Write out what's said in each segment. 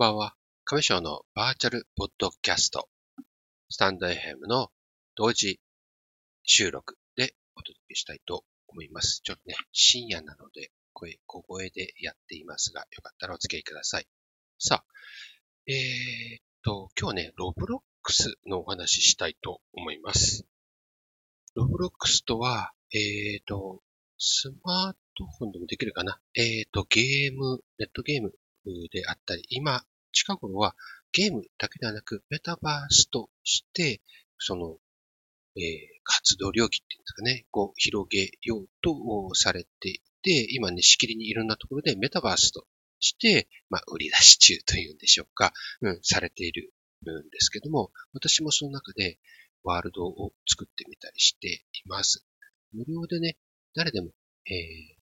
ばんは。亀賞のバーチャルポッドキャスト、 stand.fm の同時収録でお届けしたいと思います。ちょっとね、深夜なので声、小声でやっていますが、よかったらお付き合いください。さあ、えー、っと、今日ね、 Roblox のお話ししたいと思います。 Roblox とは、えー、っと、スマートフォンでもできるかな？えー、っと、ゲーム、ネットゲームであったり、今、近頃はゲームだけではなく、メタバースとして、その、えー、活動領域っていうんですかね、こう、広げようとされていて、今ね、しきりにいろんなところでメタバースとして、まあ、売り出し中というんでしょうか、うん、されているんですけども、私もその中でワールドを作ってみたりしています。無料でね、誰でも、えー、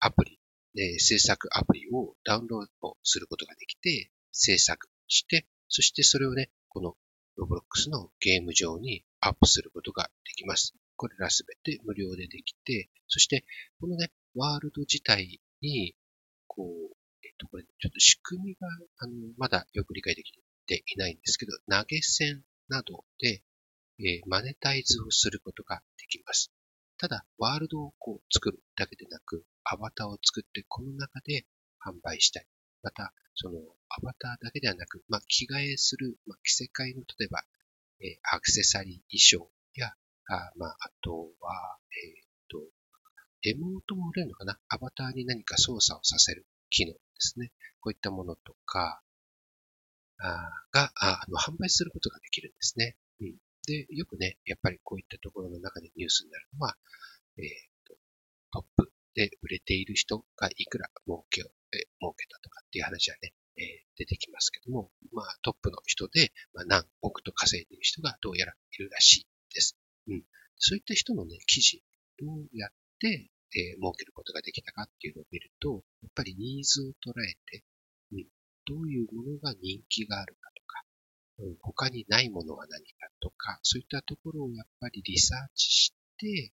アプリえ制作アプリをダウンロードすることができて、制作して、そしてそれをね、このロブロックスのゲーム上にアップすることができます。これらすべて無料でできて、そしてこのね、ワールド自体に、こう、えっと、これちょっと仕組みが、あの、まだよく理解できていないんですけど、投げ銭などで、えー、マネタイズをすることができます。ただ、ワールドをこう作るだけでなく、アバターを作って、この中で販売したい。また、そのアバターだけではなく、まあ、着替えする、まあ、着せ替えの、例えば、えー、アクセサリー衣装や、あまあ、あとは、えっ、ー、と、エモートも売れるのかな？アバターに何か操作をさせる機能ですね。こういったものとか、あがあの販売することができるんですね。うん。で、よくね、やっぱりこういったところの中でニュースになるのは、えっ、ー、と、トップで売れている人がいくら儲けを、え儲けたとかっていう話はね、え、出てきますけども、まあトップの人で、まあ、何億と稼いでいる人がどうやらいるらしいです。うん。そういった人のね、記事、どうやって、えー、儲けることができたかっていうのを見ると、やっぱりニーズを捉えて、うん、どういうものが人気があるかとか、うん、他にないものは何かとか、そういったところをやっぱりリサーチして、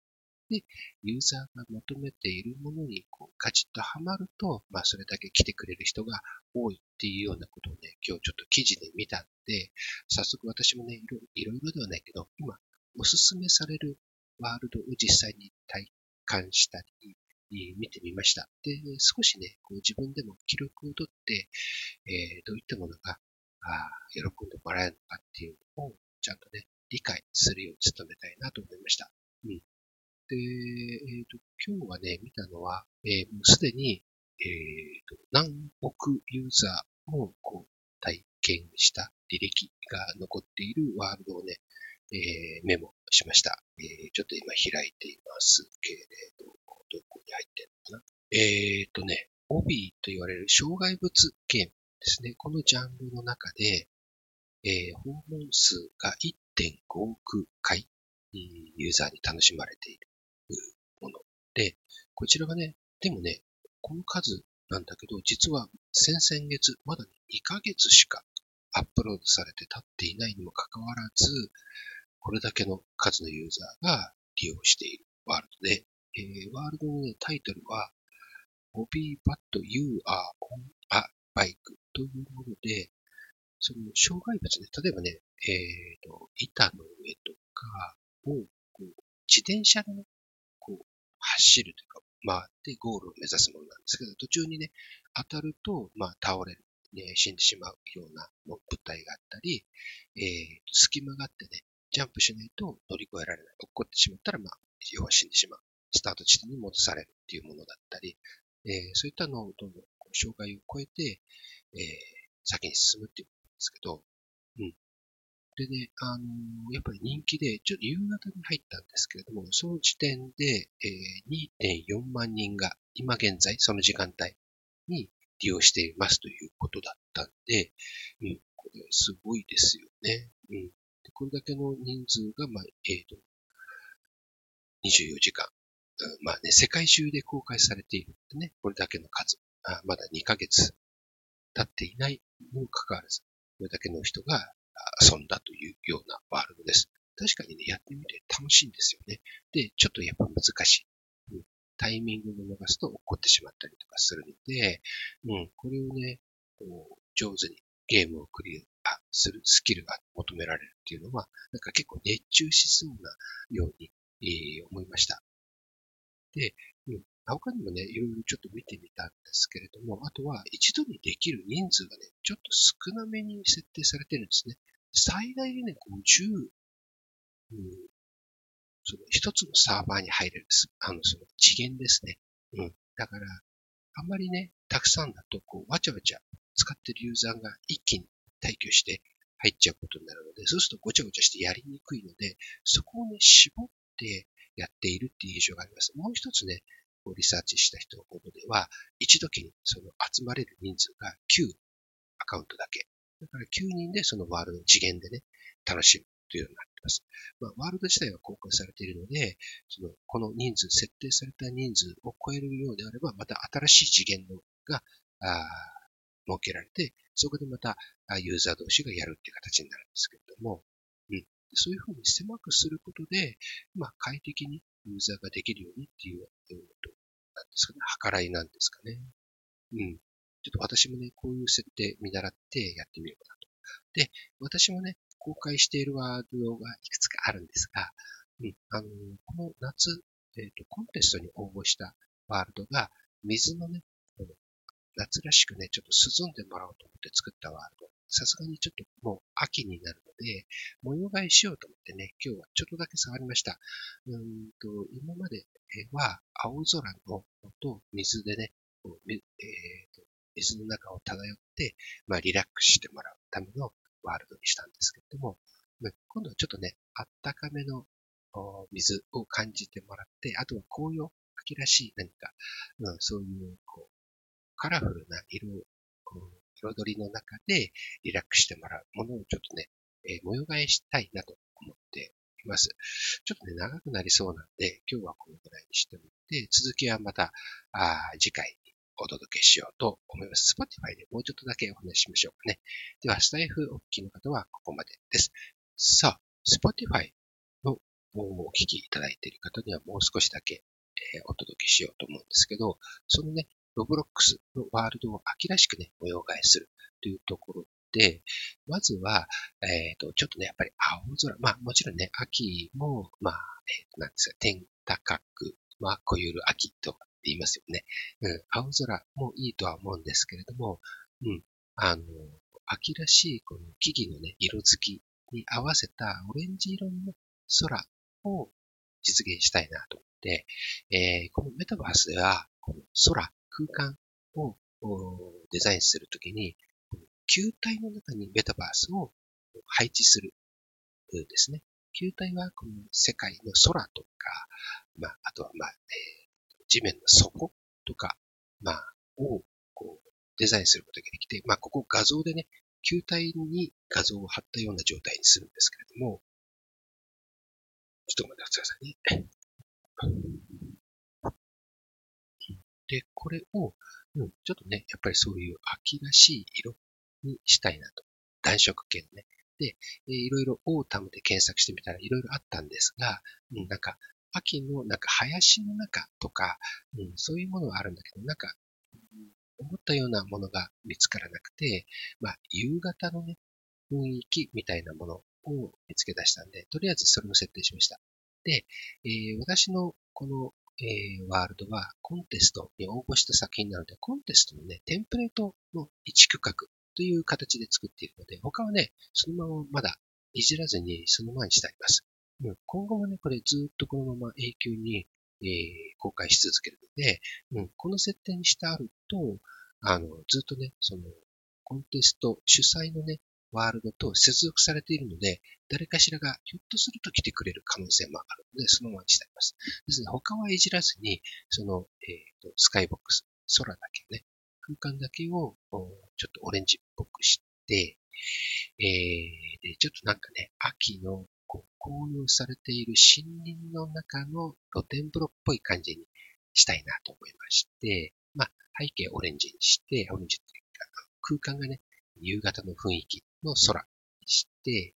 で、ユーザーが求めているものにこうカチッとはまると、まあそれだけ来てくれる人が多いっていうようなことをね、今日ちょっと記事で見たんで、早速私もね、いろいろではないけど、今おすすめされるワールドを実際に体感したり、見てみました。で、少しね、こう自分でも記録をとって、えー、どういったものがあ喜んでもらえるのかっていうのをちゃんとね、理解するように努めたいなと思いました。うん。で、え、ー、と、今日はね、見たのは、えー、もうすでに、え、ー、と、何億ユーザーもこう体験した履歴が残っているワールドをね、えー、メモしました。えー、ちょっと今開いていますけれど、どこに入ってるのかな？えっ、ー、とね、オビーと言われる障害物ゲームですね。このジャンルの中で、えー、訪問数が1.5億回、ユーザーに楽しまれているもの。で、こちらがね、でもね、この数なんだけど、実は先々月、まだ2ヶ月しかアップロードされて経っていないにもかかわらず、これだけの数のユーザーが利用しているワールドで、えー、ワールドの、ね、タイトルは、Bobby But You Are on a Bike というもので、その障害物ね、例えばね、えっ、ー、と、板の上とかをこう自転車で、ね、走るというか、回ってゴールを目指すものなんですけど、途中にね、当たると、まあ、倒れる、ね、死んでしまうような物体があったり、えー、隙間があってね、ジャンプしないと乗り越えられない。落っこってしまったら、まあ、要は死んでしまう。スタート地点に戻されるっていうものだったり、えー、そういったのをどんどん障害を超えて、えー、先に進むっていうことですけど、うん。でね、あのー、やっぱり人気で、ちょっと夕方に入ったんですけれども、その時点で、えー、2.4万人が今現在その時間帯に利用していますということだったんで、うん、これすごいですよね。うん、でこれだけの人数が、まあ、えっ、ー、と、24時間、うん、まあね、世界中で公開されているってね、これだけの数、あまだ2ヶ月経っていないにもかかわらず、これだけの人が遊んだというようなワールドです。確かにね、やってみて楽しいんですよね。で、ちょっとやっぱ難しい。うん、タイミングを逃すと起こってしまったりとかするので、うん、これをね、こう上手にゲームをクリアするスキルが求められるっていうのは、なんか結構熱中しそうなように、えー、思いました。で、他にもね、いろいろちょっと見てみたんですけれども、あとは一度にできる人数がね、ちょっと少なめに設定されてるんですね。最大でね、50、うん、その一つのサーバーに入れるんです、あの、その次元ですね。うん。だから、あんまりね、たくさんだと、こう、わちゃわちゃ使ってるユーザーが一気に退去して入っちゃうことになるので、そうするとごちゃごちゃしてやりにくいので、そこをね、絞ってやっているっていう印象があります。もう一つね、こうリサーチした人のことでは、一時にその集まれる人数が9アカウントだけ。だから9人でそのワールド次元でね、楽しむというようになっています。まあ、ワールド自体は公開されているので、その、この人数、設定された人数を超えるようであれば、また新しい次元のが、あ設けられて、そこでまたユーザー同士がやるっていう形になるんですけれども、うん、そういうふうに狭くすることで、まあ、快適にユーザーができるようにっていう、うん、なんですかね、計らいなんですかね。うん。ちょっと私もね、こういう設定見習ってやってみようかなと。で、私もね、公開しているワードがいくつかあるんですが、うん、あの、この夏、えっ、ー、と、コンテストに応募したワールドが、水のね、夏らしくね、ちょっと涼んでもらおうと思って作ったワールド。さすがにちょっともう秋になるので、模様替えしようと思ってね、今日はちょっとだけ触りました。うんと、今までは青空のと水でね、こうえーと、水の中を漂って、まあリラックスしてもらうためのワールドにしたんですけれども、今度はちょっとね、あったかめの水を感じてもらって、あとは紅葉、秋らしい何か、うん、そういうこうカラフルな色を、彩りの中でリラックスしてもらうものをちょっとね、えー、模様替えしたいなと思っています。ちょっとね、長くなりそうなんで、今日はこのぐらいにしておいて、続きはまた、あ次回にお届けしようと思います。Spotify でもうちょっとだけお話ししましょうかね。では、スタイフお聞きの方はここまでです。さあ、Spotify のお聞きいただいている方にはもう少しだけ、えー、お届けしようと思うんですけど、そのね、ロブロックスのワールドを秋らしくね、模様替えするというところで、まずは、えっ、ー、と、ちょっとね、やっぱり青空、まあもちろんね、秋も、まあ、えっ、ー、と、なんですか、天高く、まあ、こゆる秋とかって言いますよね。うん、青空もいいとは思うんですけれども、うん、あの、秋らしいこの木々のね、色づきに合わせたオレンジ色の空を実現したいなと思って、えー、このメタバースでは、この空、空間をデザインするときに、球体の中にメタバースを配置するですね。球体はこの世界の空とか、まあ、あとはまあ、えー、地面の底とか、まあ、をこうデザインすることができて、まあ、ここ画像でね、球体に画像を貼ったような状態にするんですけれども、ちょっと待ってくださいね。で、これを、うん、ちょっとね、やっぱりそういう秋らしい色にしたいなと。暖色系のね。で、えー、いろいろオータムで検索してみたらいろいろあったんですが、うん、なんか、秋のなんか林の中とか、うん、そういうものはあるんだけど、なんか、思ったようなものが見つからなくて、まあ、夕方のね、雰囲気みたいなものを見つけ出したんで、とりあえずそれを設定しました。で、えー、私のこのえー、ワールドはコンテストに応募した作品なので、コンテストのね、テンプレートの一区画という形で作っているので、他はね、そのまままだいじらずにそのままにしてあります。今後もね、これずっとこのまま永久に、えー、公開し続けるので、うん、この設定にしてあると、あの、ずっとね、その、コンテスト主催のね、ワールドと接続されているので、誰かしらがひょっとすると来てくれる可能性もあるので、そのままにしてあります。ですので、他はいじらずに、その、えっ、ー、と、スカイボックス、空だけね、空間だけを、ちょっとオレンジっぽくして、えー、で、ちょっとなんかね、秋の、こう、紅葉されている森林の中の露天風呂っぽい感じにしたいなと思いまして、まあ、背景オレンジにして、オレンジっていうか、空間がね、夕方の雰囲気の空にして、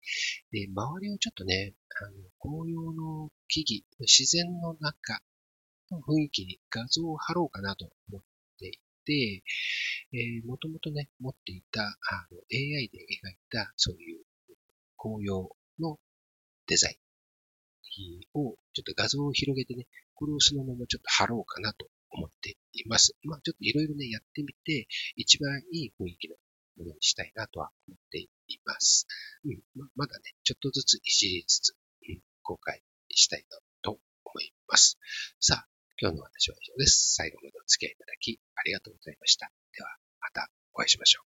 で、周りをちょっとね、あの、紅葉の木々、自然の中の雰囲気に画像を貼ろうかなと思っていて、えー、もともとね、持っていた、あの、AI で描いた、そういう紅葉のデザインを、ちょっと画像を広げてね、これをそのままちょっと貼ろうかなと思っています。まあ、ちょっといろいろね、やってみて、一番いい雰囲気のものにしたいなとは思っています。うん、ままだね、ちょっとずついじりつつ、うん、公開したいと思います。さあ、今日の話は以上です。最後までお付き合いいただきありがとうございました。では、またお会いしましょう。